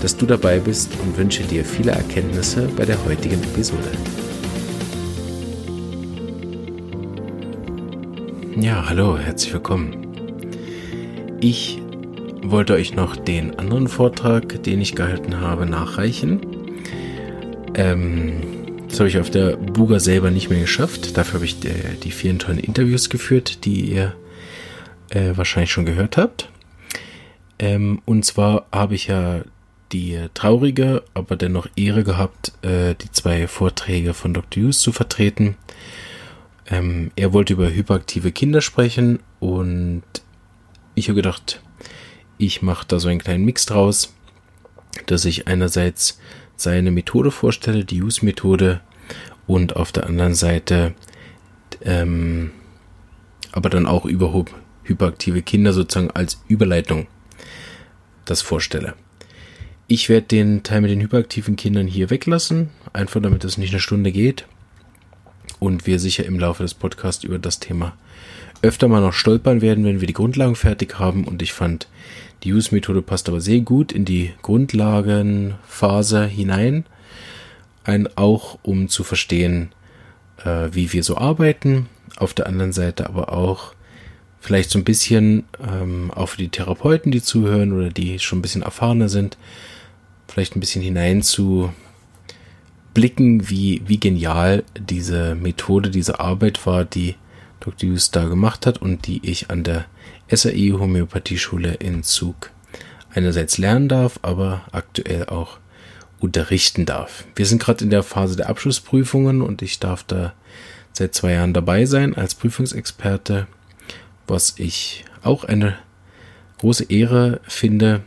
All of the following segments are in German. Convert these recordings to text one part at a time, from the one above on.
dass du dabei bist und wünsche dir viele Erkenntnisse bei der heutigen Episode. Ja, hallo, herzlich willkommen. Ich wollte euch noch den anderen Vortrag, den ich gehalten habe, nachreichen. Ähm, das habe ich auf der Buga selber nicht mehr geschafft. Dafür habe ich die, die vielen tollen Interviews geführt, die ihr äh, wahrscheinlich schon gehört habt. Ähm, und zwar habe ich ja die traurige, aber dennoch Ehre gehabt, äh, die zwei Vorträge von Dr. Hughes zu vertreten. Ähm, er wollte über hyperaktive Kinder sprechen und ich habe gedacht, ich mache da so einen kleinen Mix draus, dass ich einerseits seine Methode vorstelle, die Use-Methode, und auf der anderen Seite ähm, aber dann auch über hyperaktive Kinder sozusagen als Überleitung das vorstelle. Ich werde den Teil mit den hyperaktiven Kindern hier weglassen, einfach damit es nicht eine Stunde geht. Und wir sicher im Laufe des Podcasts über das Thema öfter mal noch stolpern werden, wenn wir die Grundlagen fertig haben. Und ich fand, die Use-Methode passt aber sehr gut in die Grundlagenphase hinein, ein auch um zu verstehen, äh, wie wir so arbeiten, auf der anderen Seite aber auch vielleicht so ein bisschen ähm, auch für die Therapeuten, die zuhören oder die schon ein bisschen erfahrener sind, vielleicht ein bisschen hinein zu blicken, wie, wie genial diese Methode, diese Arbeit war, die Dr. Hughes da gemacht hat und die ich an der SAE Homöopathieschule in Zug einerseits lernen darf, aber aktuell auch unterrichten darf. Wir sind gerade in der Phase der Abschlussprüfungen und ich darf da seit zwei Jahren dabei sein als Prüfungsexperte, was ich auch eine große Ehre finde,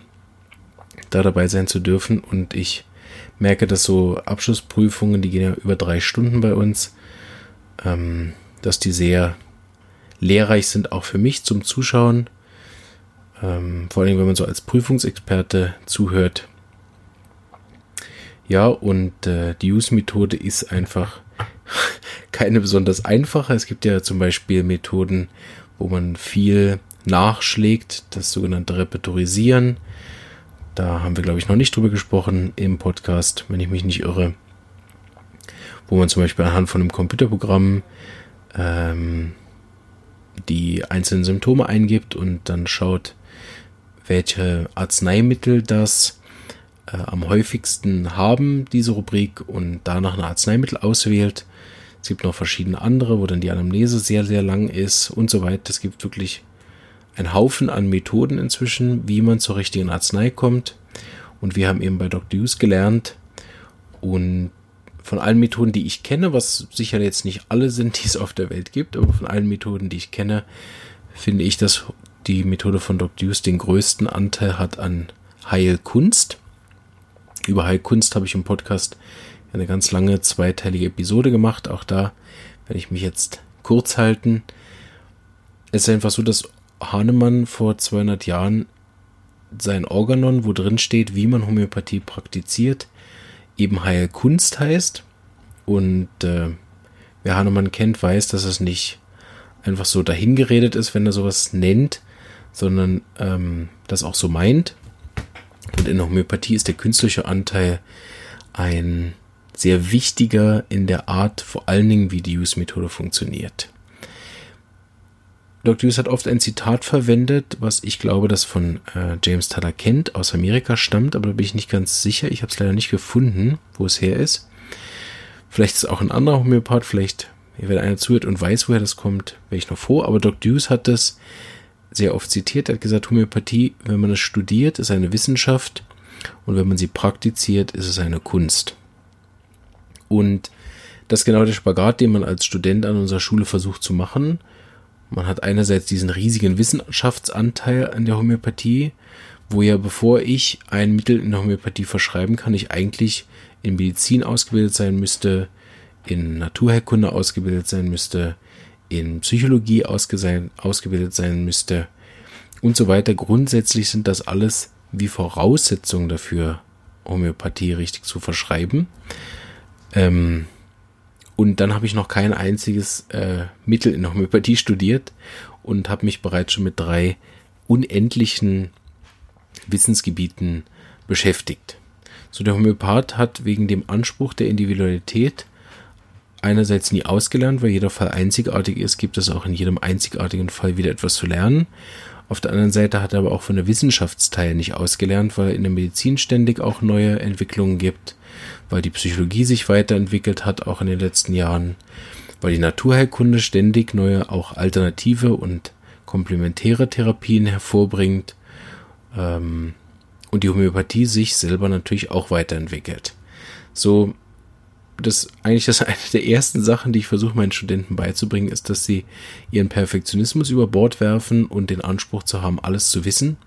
da dabei sein zu dürfen. Und ich merke, dass so Abschlussprüfungen, die gehen ja über drei Stunden bei uns, ähm, dass die sehr lehrreich sind, auch für mich zum Zuschauen. Ähm, vor allem, wenn man so als Prüfungsexperte zuhört. Ja, und äh, die Use-Methode ist einfach keine besonders einfache. Es gibt ja zum Beispiel Methoden, wo man viel nachschlägt, das sogenannte Repertorisieren. Da haben wir, glaube ich, noch nicht drüber gesprochen im Podcast, wenn ich mich nicht irre. Wo man zum Beispiel anhand von einem Computerprogramm ähm, die einzelnen Symptome eingibt und dann schaut, welche Arzneimittel das äh, am häufigsten haben, diese Rubrik, und danach ein Arzneimittel auswählt. Es gibt noch verschiedene andere, wo dann die Anamnese sehr, sehr lang ist und so weiter. Es gibt wirklich ein Haufen an Methoden inzwischen, wie man zur richtigen Arznei kommt. Und wir haben eben bei Dr. Hughes gelernt und von allen Methoden, die ich kenne, was sicher jetzt nicht alle sind, die es auf der Welt gibt, aber von allen Methoden, die ich kenne, finde ich, dass die Methode von Dr. Hughes den größten Anteil hat an Heilkunst. Über Heilkunst habe ich im Podcast eine ganz lange zweiteilige Episode gemacht. Auch da werde ich mich jetzt kurz halten. Es ist einfach so, dass Hahnemann vor 200 Jahren sein Organon, wo drin steht, wie man Homöopathie praktiziert, eben Heilkunst heißt. Und äh, wer Hahnemann kennt, weiß, dass es nicht einfach so dahingeredet ist, wenn er sowas nennt, sondern ähm, das auch so meint. Und in der Homöopathie ist der künstliche Anteil ein sehr wichtiger in der Art, vor allen Dingen, wie die Use-Methode funktioniert. Dr. Hughes hat oft ein Zitat verwendet, was ich glaube, das von äh, James Taylor kennt, aus Amerika stammt, aber da bin ich nicht ganz sicher. Ich habe es leider nicht gefunden, wo es her ist. Vielleicht ist es auch ein anderer Homöopath, vielleicht, wenn einer zuhört und weiß, woher das kommt, wäre ich noch froh. Aber Dr. Hughes hat das sehr oft zitiert. Er hat gesagt, Homöopathie, wenn man es studiert, ist eine Wissenschaft und wenn man sie praktiziert, ist es eine Kunst. Und das ist genau der Spagat, den man als Student an unserer Schule versucht zu machen man hat einerseits diesen riesigen Wissenschaftsanteil an der Homöopathie, wo ja bevor ich ein Mittel in der Homöopathie verschreiben kann, ich eigentlich in Medizin ausgebildet sein müsste, in Naturheilkunde ausgebildet sein müsste, in Psychologie ausgebildet sein müsste und so weiter. Grundsätzlich sind das alles wie Voraussetzungen dafür, Homöopathie richtig zu verschreiben. Ähm, und dann habe ich noch kein einziges äh, Mittel in Homöopathie studiert und habe mich bereits schon mit drei unendlichen Wissensgebieten beschäftigt. So der Homöopath hat wegen dem Anspruch der Individualität einerseits nie ausgelernt, weil jeder Fall einzigartig ist, gibt es auch in jedem einzigartigen Fall wieder etwas zu lernen. Auf der anderen Seite hat er aber auch von der Wissenschaftsteil nicht ausgelernt, weil in der Medizin ständig auch neue Entwicklungen gibt, weil die Psychologie sich weiterentwickelt hat, auch in den letzten Jahren, weil die Naturheilkunde ständig neue, auch alternative und komplementäre Therapien hervorbringt ähm, und die Homöopathie sich selber natürlich auch weiterentwickelt. So das eigentlich das eine der ersten Sachen, die ich versuche meinen Studenten beizubringen, ist, dass sie ihren Perfektionismus über Bord werfen und den Anspruch zu haben, alles zu wissen.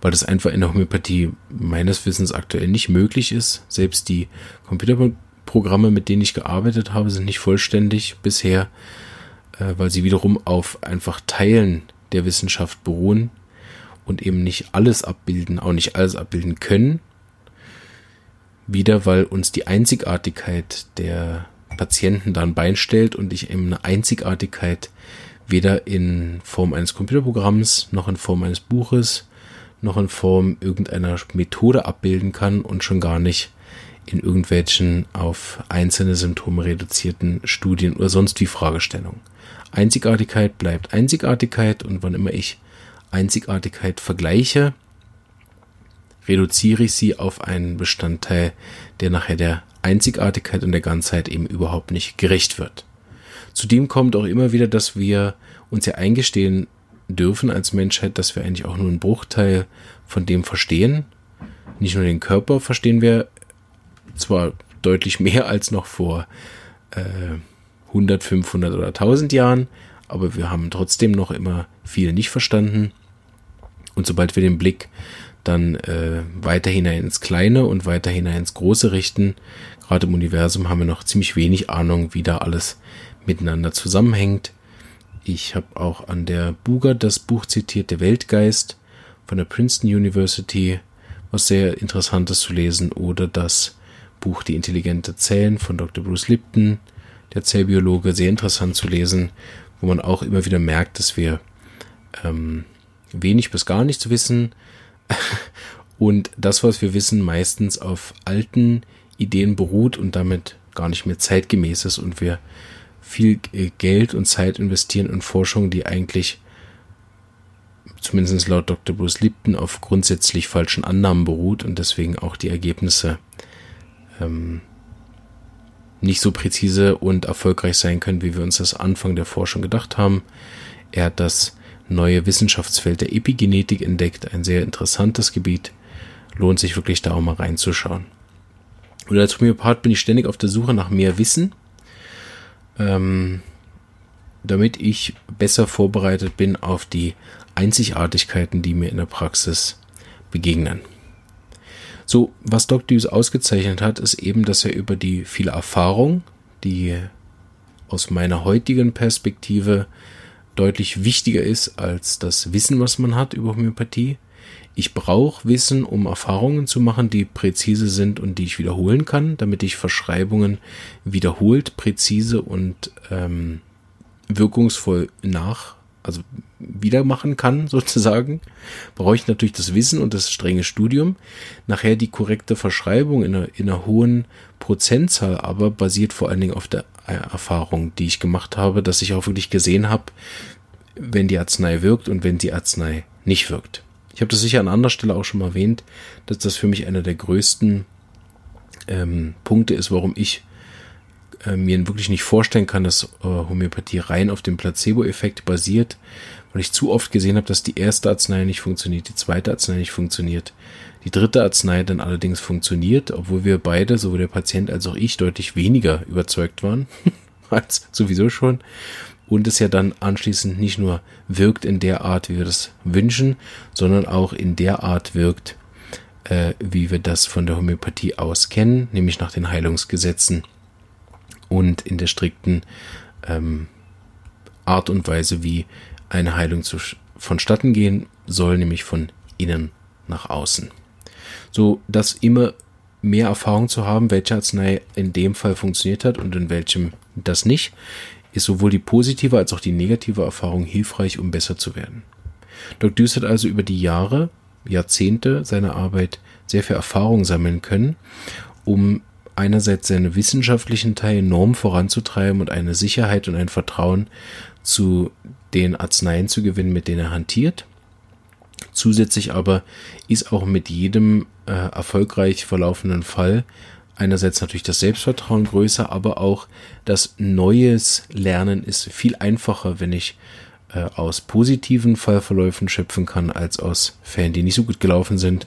Weil das einfach in der Homöopathie meines Wissens aktuell nicht möglich ist. Selbst die Computerprogramme, mit denen ich gearbeitet habe, sind nicht vollständig bisher, äh, weil sie wiederum auf einfach Teilen der Wissenschaft beruhen und eben nicht alles abbilden, auch nicht alles abbilden können wieder, weil uns die Einzigartigkeit der Patienten da ein Bein stellt und ich eben eine Einzigartigkeit weder in Form eines Computerprogramms noch in Form eines Buches noch in Form irgendeiner Methode abbilden kann und schon gar nicht in irgendwelchen auf einzelne Symptome reduzierten Studien oder sonst wie Fragestellungen. Einzigartigkeit bleibt Einzigartigkeit und wann immer ich Einzigartigkeit vergleiche, reduziere ich sie auf einen Bestandteil, der nachher der Einzigartigkeit und der Ganzheit eben überhaupt nicht gerecht wird. Zudem kommt auch immer wieder, dass wir uns ja eingestehen dürfen als Menschheit, dass wir eigentlich auch nur einen Bruchteil von dem verstehen. Nicht nur den Körper verstehen wir zwar deutlich mehr als noch vor äh, 100, 500 oder 1000 Jahren, aber wir haben trotzdem noch immer viel nicht verstanden. Und sobald wir den Blick dann äh, weiter hinein ins Kleine und weiter hinein ins Große richten. Gerade im Universum haben wir noch ziemlich wenig Ahnung, wie da alles miteinander zusammenhängt. Ich habe auch an der Buga das Buch zitiert, Der Weltgeist von der Princeton University, was sehr interessantes zu lesen, oder das Buch Die intelligente Zellen von Dr. Bruce Lipton, der Zellbiologe, sehr interessant zu lesen, wo man auch immer wieder merkt, dass wir ähm, wenig bis gar nichts wissen, und das, was wir wissen, meistens auf alten Ideen beruht und damit gar nicht mehr zeitgemäß ist und wir viel Geld und Zeit investieren in Forschung, die eigentlich zumindest laut Dr. Bruce Lipton auf grundsätzlich falschen Annahmen beruht und deswegen auch die Ergebnisse ähm, nicht so präzise und erfolgreich sein können, wie wir uns das Anfang der Forschung gedacht haben. Er hat das neue Wissenschaftsfeld der Epigenetik entdeckt. Ein sehr interessantes Gebiet. Lohnt sich wirklich da auch mal reinzuschauen. Und als Homöopath bin ich ständig auf der Suche nach mehr Wissen, ähm, damit ich besser vorbereitet bin auf die Einzigartigkeiten, die mir in der Praxis begegnen. So, was Dr. Hughes ausgezeichnet hat, ist eben, dass er über die viele Erfahrung, die aus meiner heutigen Perspektive deutlich wichtiger ist als das Wissen, was man hat über Homöopathie. Ich brauche Wissen, um Erfahrungen zu machen, die präzise sind und die ich wiederholen kann, damit ich Verschreibungen wiederholt, präzise und ähm, wirkungsvoll nach, also wieder machen kann, sozusagen, brauche ich natürlich das Wissen und das strenge Studium. Nachher die korrekte Verschreibung in einer, in einer hohen Prozentzahl, aber basiert vor allen Dingen auf der Erfahrung, die ich gemacht habe, dass ich auch wirklich gesehen habe, wenn die Arznei wirkt und wenn die Arznei nicht wirkt. Ich habe das sicher an anderer Stelle auch schon mal erwähnt, dass das für mich einer der größten ähm, Punkte ist, warum ich äh, mir wirklich nicht vorstellen kann, dass äh, Homöopathie rein auf dem Placebo-Effekt basiert, weil ich zu oft gesehen habe, dass die erste Arznei nicht funktioniert, die zweite Arznei nicht funktioniert, die dritte Arznei dann allerdings funktioniert, obwohl wir beide, sowohl der Patient als auch ich, deutlich weniger überzeugt waren als sowieso schon. Und es ja dann anschließend nicht nur wirkt in der Art, wie wir das wünschen, sondern auch in der Art wirkt, äh, wie wir das von der Homöopathie aus kennen, nämlich nach den Heilungsgesetzen und in der strikten ähm, Art und Weise, wie eine Heilung zu, vonstatten gehen soll, nämlich von innen nach außen. So dass immer mehr Erfahrung zu haben, welche Arznei in dem Fall funktioniert hat und in welchem das nicht, ist sowohl die positive als auch die negative Erfahrung hilfreich, um besser zu werden. Dr. Deuce hat also über die Jahre, Jahrzehnte seiner Arbeit sehr viel Erfahrung sammeln können, um einerseits seine wissenschaftlichen Teil enorm voranzutreiben und eine Sicherheit und ein Vertrauen zu den Arzneien zu gewinnen, mit denen er hantiert. Zusätzlich aber ist auch mit jedem äh, erfolgreich verlaufenden Fall einerseits natürlich das Selbstvertrauen größer, aber auch das neues Lernen ist viel einfacher, wenn ich äh, aus positiven Fallverläufen schöpfen kann, als aus Fällen, die nicht so gut gelaufen sind,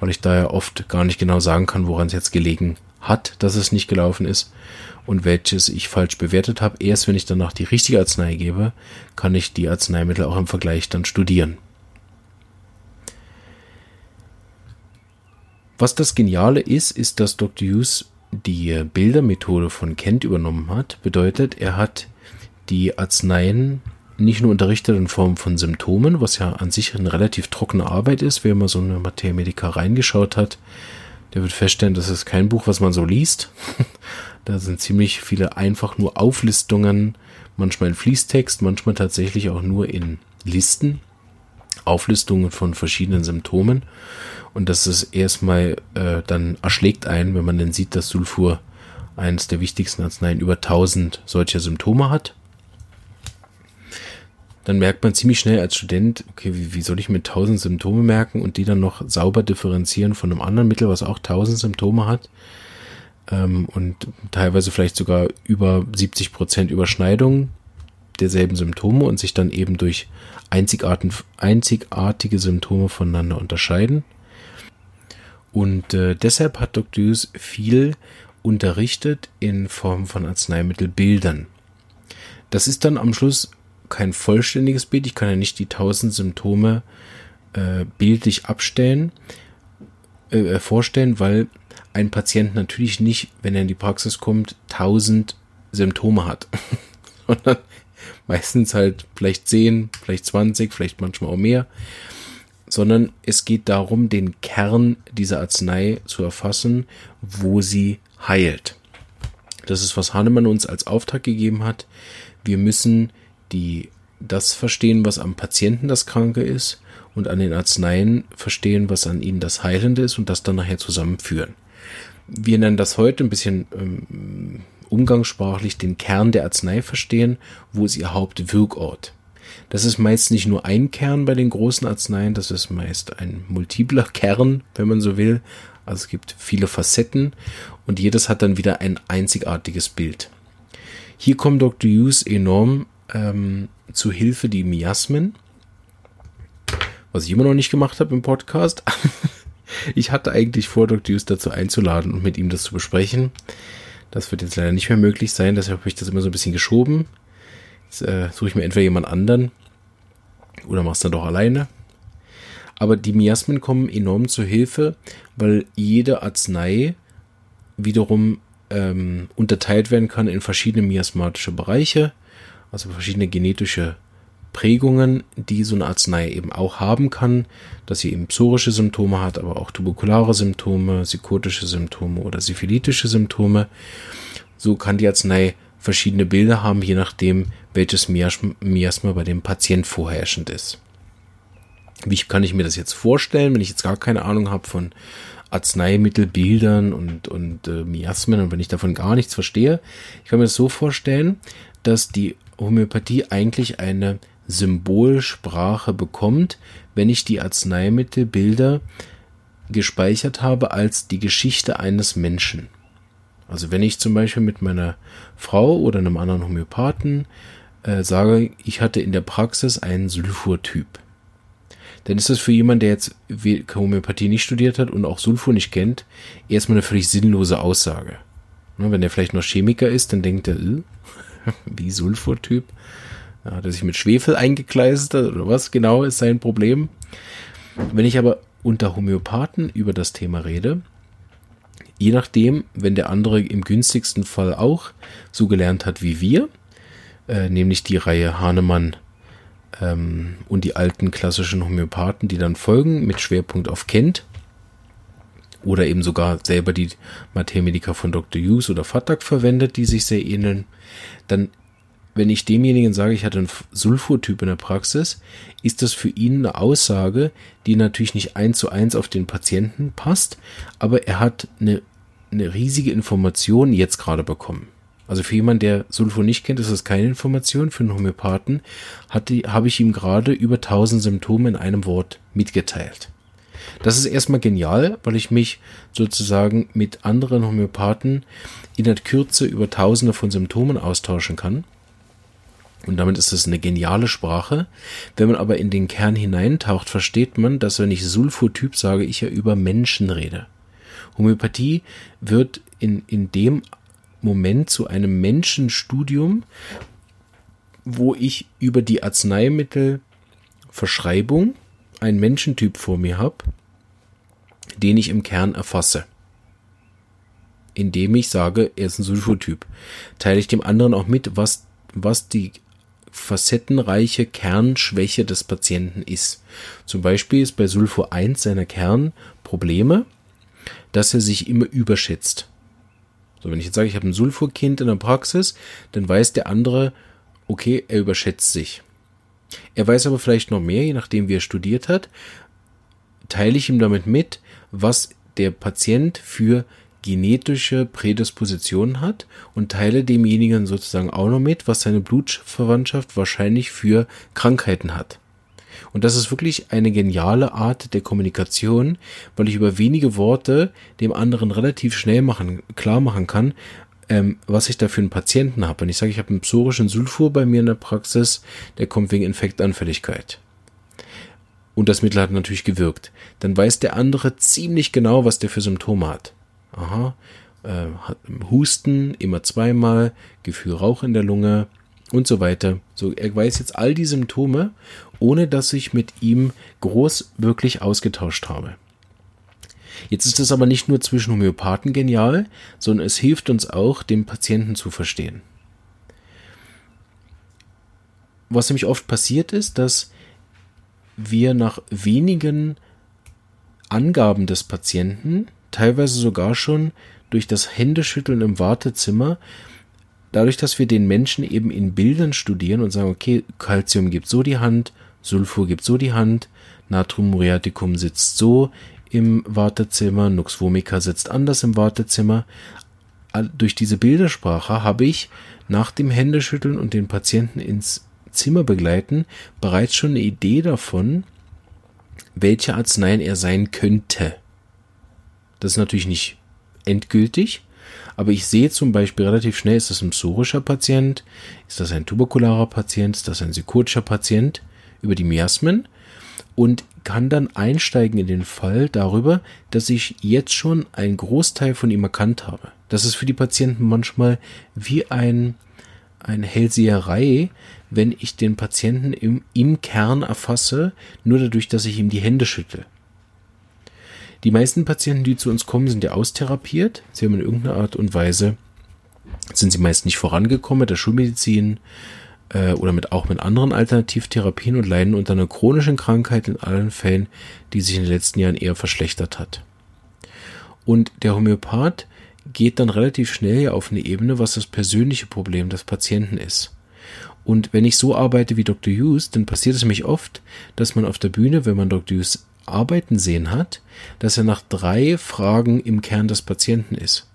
weil ich da ja oft gar nicht genau sagen kann, woran es jetzt gelegen hat, dass es nicht gelaufen ist und welches ich falsch bewertet habe. Erst wenn ich danach die richtige Arznei gebe, kann ich die Arzneimittel auch im Vergleich dann studieren. Was das Geniale ist, ist, dass Dr. Hughes die Bildermethode von Kent übernommen hat. Bedeutet, er hat die Arzneien nicht nur unterrichtet in Form von Symptomen, was ja an sich eine relativ trockene Arbeit ist, wer mal so eine Materia Medica reingeschaut hat, der wird feststellen, das ist kein Buch, was man so liest. da sind ziemlich viele einfach nur Auflistungen, manchmal in Fließtext, manchmal tatsächlich auch nur in Listen, Auflistungen von verschiedenen Symptomen. Und das ist erstmal äh, dann erschlägt ein, wenn man dann sieht, dass Sulfur eines der wichtigsten Arzneien über 1000 solcher Symptome hat dann merkt man ziemlich schnell als Student, okay, wie, wie soll ich mir tausend Symptome merken und die dann noch sauber differenzieren von einem anderen Mittel, was auch tausend Symptome hat ähm, und teilweise vielleicht sogar über 70 Prozent Überschneidung derselben Symptome und sich dann eben durch einzigartige Symptome voneinander unterscheiden. Und äh, deshalb hat Dr. Hughes viel unterrichtet in Form von Arzneimittelbildern. Das ist dann am Schluss kein vollständiges Bild. Ich kann ja nicht die tausend Symptome äh, bildlich abstellen, äh, äh vorstellen, weil ein Patient natürlich nicht, wenn er in die Praxis kommt, tausend Symptome hat, sondern meistens halt vielleicht zehn, vielleicht zwanzig, vielleicht manchmal auch mehr, sondern es geht darum, den Kern dieser Arznei zu erfassen, wo sie heilt. Das ist, was Hahnemann uns als Auftrag gegeben hat. Wir müssen die das verstehen, was am Patienten das Kranke ist und an den Arzneien verstehen, was an ihnen das Heilende ist und das dann nachher zusammenführen. Wir nennen das heute ein bisschen ähm, umgangssprachlich den Kern der Arznei verstehen, wo ist ihr Hauptwirkort. Das ist meist nicht nur ein Kern bei den großen Arzneien, das ist meist ein multipler Kern, wenn man so will. Also es gibt viele Facetten und jedes hat dann wieder ein einzigartiges Bild. Hier kommt Dr. Hughes enorm ähm, zu Hilfe die Miasmen, was ich immer noch nicht gemacht habe im Podcast. ich hatte eigentlich vor, Dr. Hughes dazu einzuladen und mit ihm das zu besprechen. Das wird jetzt leider nicht mehr möglich sein, deshalb habe ich das immer so ein bisschen geschoben. Jetzt äh, suche ich mir entweder jemand anderen oder mach's dann doch alleine. Aber die Miasmen kommen enorm zur Hilfe, weil jede Arznei wiederum ähm, unterteilt werden kann in verschiedene miasmatische Bereiche also verschiedene genetische Prägungen, die so eine Arznei eben auch haben kann, dass sie eben psorische Symptome hat, aber auch tuberkulare Symptome, psychotische Symptome oder syphilitische Symptome. So kann die Arznei verschiedene Bilder haben, je nachdem, welches Miasma bei dem Patient vorherrschend ist. Wie kann ich mir das jetzt vorstellen, wenn ich jetzt gar keine Ahnung habe von Arzneimittelbildern und, und äh, Miasmen und wenn ich davon gar nichts verstehe? Ich kann mir das so vorstellen, dass die Homöopathie eigentlich eine Symbolsprache bekommt, wenn ich die Arzneimittelbilder gespeichert habe als die Geschichte eines Menschen. Also wenn ich zum Beispiel mit meiner Frau oder einem anderen Homöopathen äh, sage, ich hatte in der Praxis einen Sulfurtyp, dann ist das für jemanden, der jetzt Homöopathie nicht studiert hat und auch Sulfur nicht kennt, erstmal eine völlig sinnlose Aussage. Ne, wenn der vielleicht noch Chemiker ist, dann denkt er, äh, wie Sulfurtyp. Ja, hat er sich mit Schwefel eingekleistert oder was genau ist sein Problem? Wenn ich aber unter Homöopathen über das Thema rede, je nachdem, wenn der andere im günstigsten Fall auch so gelernt hat wie wir, äh, nämlich die Reihe Hahnemann ähm, und die alten klassischen Homöopathen, die dann folgen mit Schwerpunkt auf Kent oder eben sogar selber die Materia von Dr. Hughes oder Fatak verwendet, die sich sehr ähneln, dann wenn ich demjenigen sage, ich hatte einen Sulfurtyp in der Praxis, ist das für ihn eine Aussage, die natürlich nicht eins zu eins auf den Patienten passt, aber er hat eine, eine riesige Information jetzt gerade bekommen. Also für jemanden, der Sulfur nicht kennt, ist das keine Information. Für einen Homöopathen habe ich ihm gerade über 1000 Symptome in einem Wort mitgeteilt. Das ist erstmal genial, weil ich mich sozusagen mit anderen Homöopathen in der Kürze über tausende von Symptomen austauschen kann. Und damit ist es eine geniale Sprache. Wenn man aber in den Kern hineintaucht, versteht man, dass wenn ich Sulfurtyp sage, ich ja über Menschen rede. Homöopathie wird in, in dem Moment zu einem Menschenstudium, wo ich über die Arzneimittelverschreibung einen Menschentyp vor mir habe, den ich im Kern erfasse. Indem ich sage, er ist ein Sulfotyp. Teile ich dem anderen auch mit, was, was die facettenreiche Kernschwäche des Patienten ist. Zum Beispiel ist bei Sulfo 1 seiner Kernprobleme, dass er sich immer überschätzt. So, wenn ich jetzt sage, ich habe ein Sulfurkind in der Praxis, dann weiß der andere, okay, er überschätzt sich. Er weiß aber vielleicht noch mehr, je nachdem wie er studiert hat, teile ich ihm damit mit, was der Patient für genetische Prädispositionen hat und teile demjenigen sozusagen auch noch mit, was seine Blutverwandtschaft wahrscheinlich für Krankheiten hat. Und das ist wirklich eine geniale Art der Kommunikation, weil ich über wenige Worte dem anderen relativ schnell machen, klar machen kann, ähm, was ich da für einen Patienten habe. Wenn ich sage, ich habe einen psorischen Sulfur bei mir in der Praxis, der kommt wegen Infektanfälligkeit. Und das Mittel hat natürlich gewirkt. Dann weiß der andere ziemlich genau, was der für Symptome hat. Aha, äh, Husten immer zweimal, Gefühl Rauch in der Lunge und so weiter. So, er weiß jetzt all die Symptome, ohne dass ich mit ihm groß wirklich ausgetauscht habe. Jetzt ist es aber nicht nur zwischen Homöopathen genial, sondern es hilft uns auch, den Patienten zu verstehen. Was nämlich oft passiert ist, dass wir nach wenigen Angaben des Patienten, teilweise sogar schon durch das Händeschütteln im Wartezimmer, dadurch, dass wir den Menschen eben in Bildern studieren und sagen, okay, Calcium gibt so die Hand, Sulfur gibt so die Hand, Natrium muriaticum sitzt so im Wartezimmer, Nux vomica sitzt anders im Wartezimmer. Durch diese Bildersprache habe ich nach dem Händeschütteln und den Patienten ins Zimmer begleiten bereits schon eine Idee davon, welche Arzneien er sein könnte. Das ist natürlich nicht endgültig, aber ich sehe zum Beispiel relativ schnell, ist das ein psorischer Patient, ist das ein tuberkularer Patient, ist das ein psychotischer Patient über die Miasmen und kann dann einsteigen in den Fall darüber, dass ich jetzt schon einen Großteil von ihm erkannt habe. Das ist für die Patienten manchmal wie ein, eine Hellseherei, wenn ich den Patienten im, im Kern erfasse, nur dadurch, dass ich ihm die Hände schüttle. Die meisten Patienten, die zu uns kommen, sind ja austherapiert. Sie haben in irgendeiner Art und Weise, sind sie meist nicht vorangekommen mit der Schulmedizin äh, oder mit, auch mit anderen Alternativtherapien und leiden unter einer chronischen Krankheit in allen Fällen, die sich in den letzten Jahren eher verschlechtert hat. Und der Homöopath geht dann relativ schnell auf eine Ebene, was das persönliche Problem des Patienten ist. Und wenn ich so arbeite wie Dr. Hughes, dann passiert es mich oft, dass man auf der Bühne, wenn man Dr. Hughes arbeiten sehen hat, dass er nach drei Fragen im Kern des Patienten ist.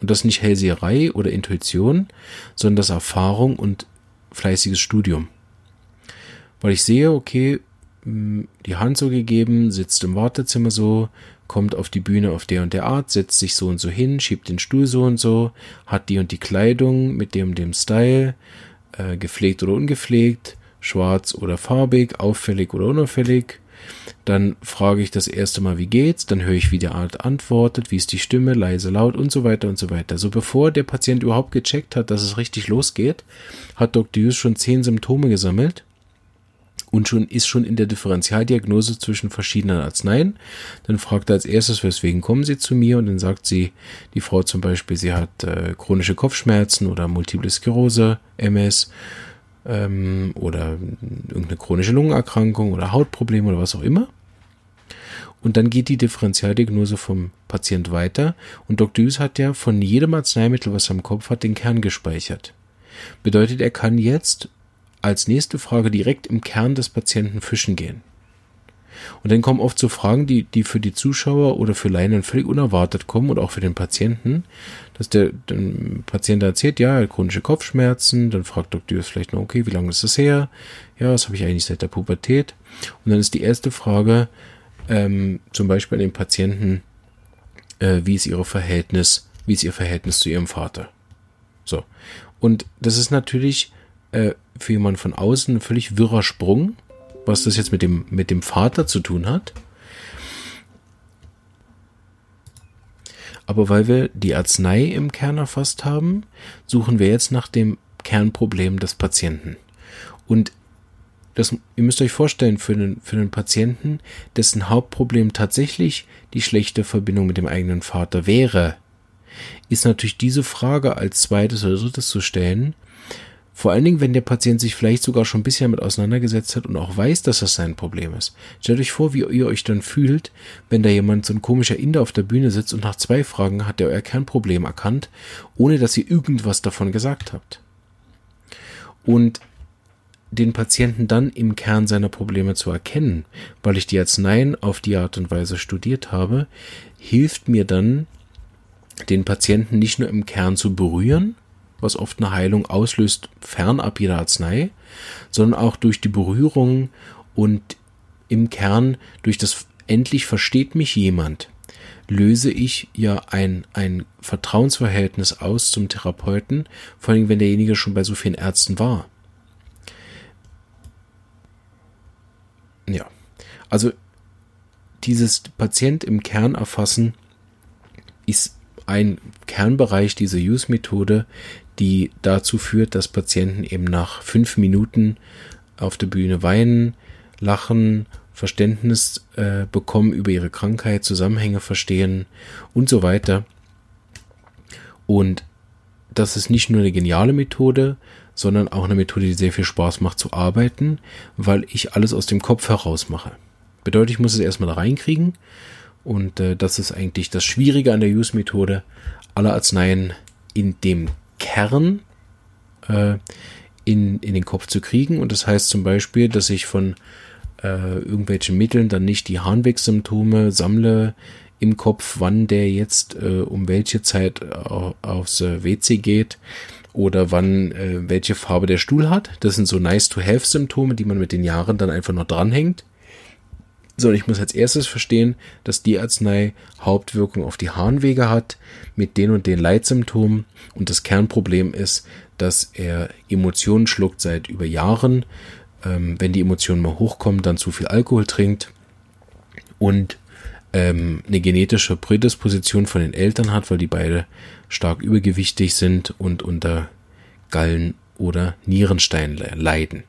Und das nicht Hellseherei oder Intuition, sondern das Erfahrung und fleißiges Studium. Weil ich sehe, okay, die Hand so gegeben, sitzt im Wartezimmer so, kommt auf die Bühne auf der und der Art, setzt sich so und so hin, schiebt den Stuhl so und so, hat die und die Kleidung mit dem und dem Style, äh, gepflegt oder ungepflegt, schwarz oder farbig, auffällig oder unauffällig, dann frage ich das erste Mal, wie geht's? Dann höre ich, wie der Arzt antwortet, wie ist die Stimme, leise, laut und so weiter und so weiter. So bevor der Patient überhaupt gecheckt hat, dass es richtig losgeht, hat Dr. Hughes schon zehn Symptome gesammelt und schon ist schon in der Differentialdiagnose zwischen verschiedenen Arzneien. Dann fragt er als erstes, weswegen kommen Sie zu mir? Und dann sagt sie, die Frau zum Beispiel, sie hat äh, chronische Kopfschmerzen oder Multiple Sklerose, MS ähm, oder irgendeine chronische Lungenerkrankung oder Hautprobleme oder was auch immer. Und dann geht die Differentialdiagnose vom Patient weiter. Und Dr. Hughes hat ja von jedem Arzneimittel, was er im Kopf hat, den Kern gespeichert. Bedeutet, er kann jetzt als nächste Frage direkt im Kern des Patienten fischen gehen. Und dann kommen oft so Fragen, die, die für die Zuschauer oder für Laien völlig unerwartet kommen und auch für den Patienten, dass der, der Patient erzählt, ja, chronische Kopfschmerzen, dann fragt Dr. vielleicht noch, okay, wie lange ist das her? Ja, das habe ich eigentlich seit der Pubertät. Und dann ist die erste Frage, ähm, zum Beispiel an den Patienten, äh, wie ist ihre Verhältnis, wie ist ihr Verhältnis zu ihrem Vater? So. Und das ist natürlich äh, für jemanden von außen ein völlig wirrer Sprung, was das jetzt mit dem, mit dem Vater zu tun hat. Aber weil wir die Arznei im Kern erfasst haben, suchen wir jetzt nach dem Kernproblem des Patienten. Und das, ihr müsst euch vorstellen, für einen, für einen Patienten, dessen Hauptproblem tatsächlich die schlechte Verbindung mit dem eigenen Vater wäre, ist natürlich diese Frage als zweites oder drittes zu stellen, vor allen Dingen, wenn der Patient sich vielleicht sogar schon ein bisschen damit auseinandergesetzt hat und auch weiß, dass das sein Problem ist. Stellt euch vor, wie ihr euch dann fühlt, wenn da jemand, so ein komischer Inder auf der Bühne sitzt und nach zwei Fragen hat er euer Kernproblem erkannt, ohne dass ihr irgendwas davon gesagt habt. Und den Patienten dann im Kern seiner Probleme zu erkennen, weil ich die Arzneien auf die Art und Weise studiert habe, hilft mir dann, den Patienten nicht nur im Kern zu berühren, was oft eine Heilung auslöst, fernab jeder Arznei, sondern auch durch die Berührung und im Kern durch das endlich versteht mich jemand, löse ich ja ein, ein Vertrauensverhältnis aus zum Therapeuten, vor allem wenn derjenige schon bei so vielen Ärzten war. Ja, also dieses Patient im Kern erfassen ist ein Kernbereich dieser Use-Methode, die dazu führt, dass Patienten eben nach fünf Minuten auf der Bühne weinen, lachen, Verständnis äh, bekommen über ihre Krankheit, Zusammenhänge verstehen und so weiter. Und das ist nicht nur eine geniale Methode, sondern auch eine Methode, die sehr viel Spaß macht zu arbeiten, weil ich alles aus dem Kopf heraus mache. Bedeutet, ich muss es erstmal da reinkriegen und äh, das ist eigentlich das Schwierige an der Use-Methode, alle Arzneien in dem Kern äh, in, in den Kopf zu kriegen. Und das heißt zum Beispiel, dass ich von äh, irgendwelchen Mitteln dann nicht die Harnwegsymptome sammle im Kopf, wann der jetzt äh, um welche Zeit aufs äh, WC geht oder wann äh, welche Farbe der Stuhl hat. Das sind so nice to have Symptome, die man mit den Jahren dann einfach noch dranhängt sondern ich muss als erstes verstehen, dass die Arznei Hauptwirkung auf die Harnwege hat mit den und den Leitsymptomen und das Kernproblem ist, dass er Emotionen schluckt seit über Jahren, ähm, wenn die Emotionen mal hochkommen, dann zu viel Alkohol trinkt und ähm, eine genetische Prädisposition von den Eltern hat, weil die beide stark übergewichtig sind und unter Gallen- oder Nierenstein leiden.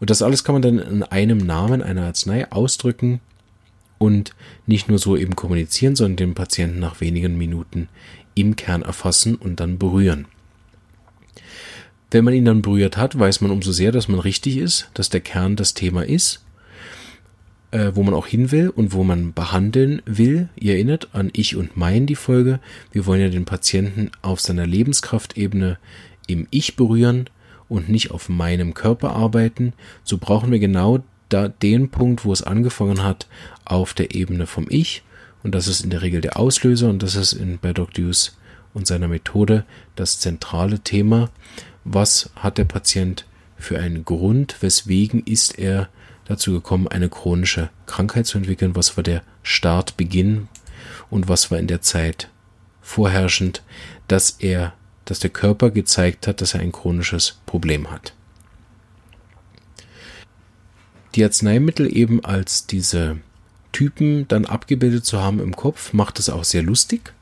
Und das alles kann man dann in einem Namen einer Arznei ausdrücken und nicht nur so eben kommunizieren, sondern den Patienten nach wenigen Minuten im Kern erfassen und dann berühren. Wenn man ihn dann berührt hat, weiß man umso sehr, dass man richtig ist, dass der Kern das Thema ist, äh, wo man auch hin will und wo man behandeln will. Ihr erinnert an Ich und Mein die Folge. Wir wollen ja den Patienten auf seiner Lebenskraftebene im Ich berühren und nicht auf meinem Körper arbeiten, so brauchen wir genau da den Punkt, wo es angefangen hat, auf der Ebene vom Ich. Und das ist in der Regel der Auslöser und das ist in bei Deuce und seiner Methode das zentrale Thema. Was hat der Patient für einen Grund? Weswegen ist er dazu gekommen, eine chronische Krankheit zu entwickeln? Was war der Startbeginn und was war in der Zeit vorherrschend, dass er dass der Körper gezeigt hat, dass er ein chronisches Problem hat. Die Arzneimittel eben als diese Typen dann abgebildet zu haben im Kopf, macht es auch sehr lustig,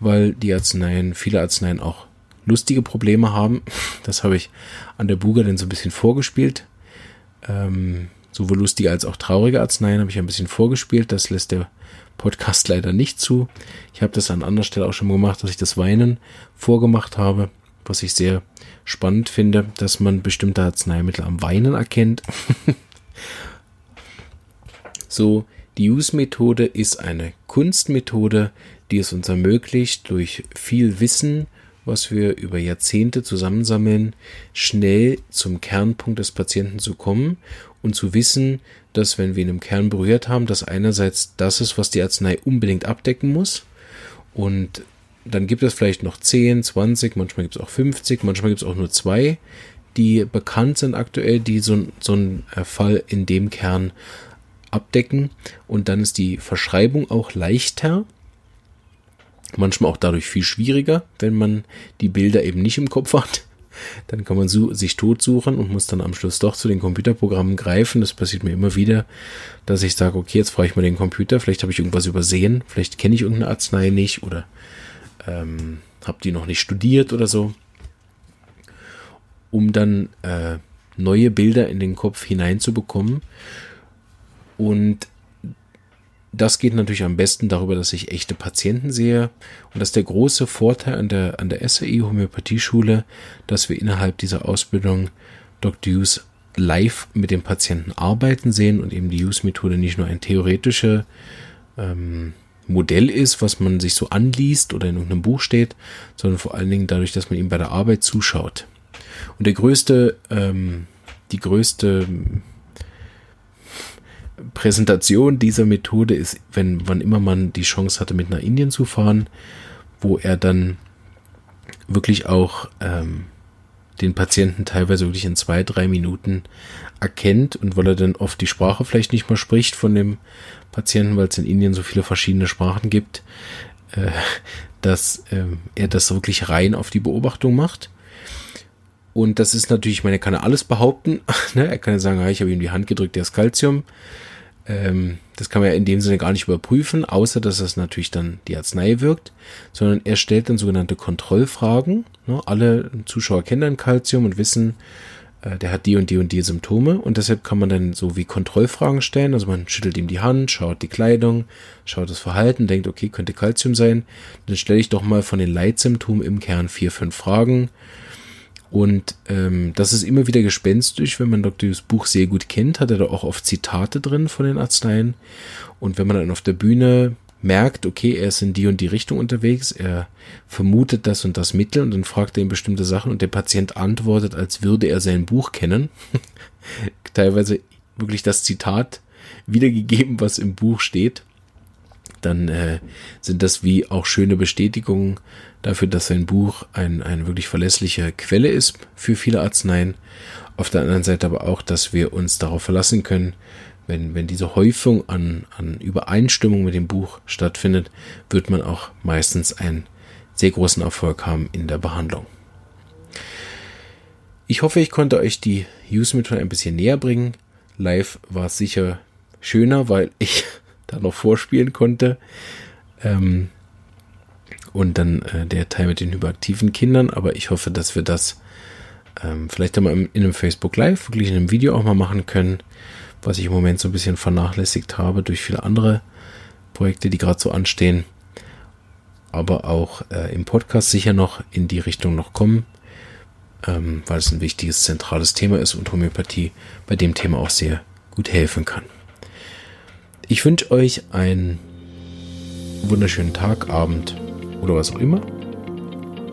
weil die Arzneien, viele Arzneien auch lustige Probleme haben. Das habe ich an der Buga dann so ein bisschen vorgespielt. Ähm, sowohl lustige als auch traurige Arzneien habe ich ein bisschen vorgespielt. Das lässt der Podcast leider nicht zu. Ich habe das an anderer Stelle auch schon gemacht, dass ich das Weinen vorgemacht habe, was ich sehr spannend finde, dass man bestimmte Arzneimittel am Weinen erkennt. so, die Use-Methode ist eine Kunstmethode, die es uns ermöglicht, durch viel Wissen, was wir über Jahrzehnte zusammensammeln, schnell zum Kernpunkt des Patienten zu kommen und zu wissen, dass wenn wir ihn im Kern berührt haben, dass einerseits das ist, was die Arznei unbedingt abdecken muss und dann gibt es vielleicht noch 10, 20, manchmal gibt es auch 50, manchmal gibt es auch nur zwei, die bekannt sind aktuell, die so, so einen Fall in dem Kern abdecken. Und dann ist die Verschreibung auch leichter. Manchmal auch dadurch viel schwieriger, wenn man die Bilder eben nicht im Kopf hat. Dann kann man so, sich totsuchen und muss dann am Schluss doch zu den Computerprogrammen greifen. Das passiert mir immer wieder, dass ich sage, okay, jetzt frage ich mal den Computer, vielleicht habe ich irgendwas übersehen, vielleicht kenne ich irgendeine Arznei nicht oder ähm, habe die noch nicht studiert oder so, um dann äh, neue Bilder in den Kopf hineinzubekommen. Und das geht natürlich am besten darüber, dass ich echte Patienten sehe. Und das ist der große Vorteil an der, an der SAI Homöopathieschule, dass wir innerhalb dieser Ausbildung Dr. Hughes live mit dem Patienten arbeiten sehen und eben die Hughes-Methode nicht nur ein theoretischer ähm, Modell ist, was man sich so anliest oder in irgendeinem Buch steht, sondern vor allen Dingen dadurch, dass man ihm bei der Arbeit zuschaut. Und der größte, ähm, die größte Präsentation dieser Methode ist, wenn wann immer man die Chance hatte, mit nach Indien zu fahren, wo er dann wirklich auch ähm, den Patienten teilweise wirklich in zwei, drei Minuten erkennt und weil er dann oft die Sprache vielleicht nicht mal spricht von dem Patienten, weil es in Indien so viele verschiedene Sprachen gibt, äh, dass äh, er das wirklich rein auf die Beobachtung macht. Und das ist natürlich, ich meine, er kann alles behaupten. ne? Er kann ja sagen, ich habe ihm die Hand gedrückt, der ist Calcium. Ähm, das kann man ja in dem Sinne gar nicht überprüfen, außer dass das natürlich dann die Arznei wirkt, sondern er stellt dann sogenannte Kontrollfragen. Ne? Alle Zuschauer kennen dann Calcium und wissen, äh, der hat die und die und die Symptome und deshalb kann man dann so wie Kontrollfragen stellen. Also man schüttelt ihm die Hand, schaut die Kleidung, schaut das Verhalten, denkt, okay, könnte Kalzium sein. Dann stelle ich doch mal von den Leitsymptomen im Kern vier, fünf Fragen. Und ähm, das ist immer wieder gespenstisch, wenn man Dr. Hughes Buch sehr gut kennt, hat er da auch oft Zitate drin von den Arzneien. Und wenn man dann auf der Bühne merkt, okay, er ist in die und die Richtung unterwegs, er vermutet das und das Mittel und dann fragt er ihn bestimmte Sachen und der Patient antwortet, als würde er sein Buch kennen. Teilweise wirklich das Zitat wiedergegeben, was im Buch steht. Dann äh, sind das wie auch schöne Bestätigungen dafür, dass sein Buch ein, eine wirklich verlässliche Quelle ist für viele Arzneien. Auf der anderen Seite aber auch, dass wir uns darauf verlassen können, wenn, wenn diese Häufung an, an Übereinstimmung mit dem Buch stattfindet, wird man auch meistens einen sehr großen Erfolg haben in der Behandlung. Ich hoffe, ich konnte euch die Use-Methode ein bisschen näher bringen. Live war es sicher schöner, weil ich da noch vorspielen konnte. Ähm, und dann äh, der Teil mit den hyperaktiven Kindern. Aber ich hoffe, dass wir das ähm, vielleicht einmal in einem Facebook Live, wirklich in einem Video auch mal machen können was ich im Moment so ein bisschen vernachlässigt habe durch viele andere Projekte, die gerade so anstehen. Aber auch äh, im Podcast sicher noch in die Richtung noch kommen, ähm, weil es ein wichtiges, zentrales Thema ist und Homöopathie bei dem Thema auch sehr gut helfen kann. Ich wünsche euch einen wunderschönen Tag, Abend oder was auch immer.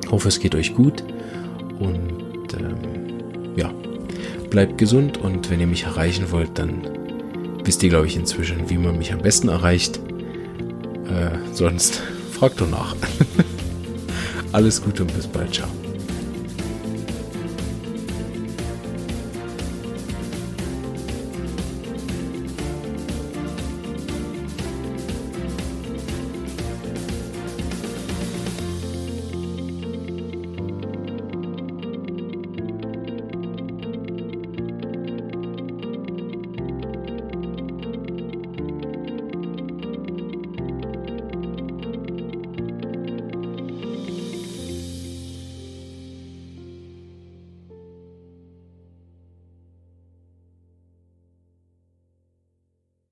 Hoffe, es geht euch gut und ähm, ja, bleibt gesund und wenn ihr mich erreichen wollt, dann wisst ihr, glaube ich, inzwischen, wie man mich am besten erreicht. Äh, sonst fragt doch nach. Alles Gute und bis bald. Ciao.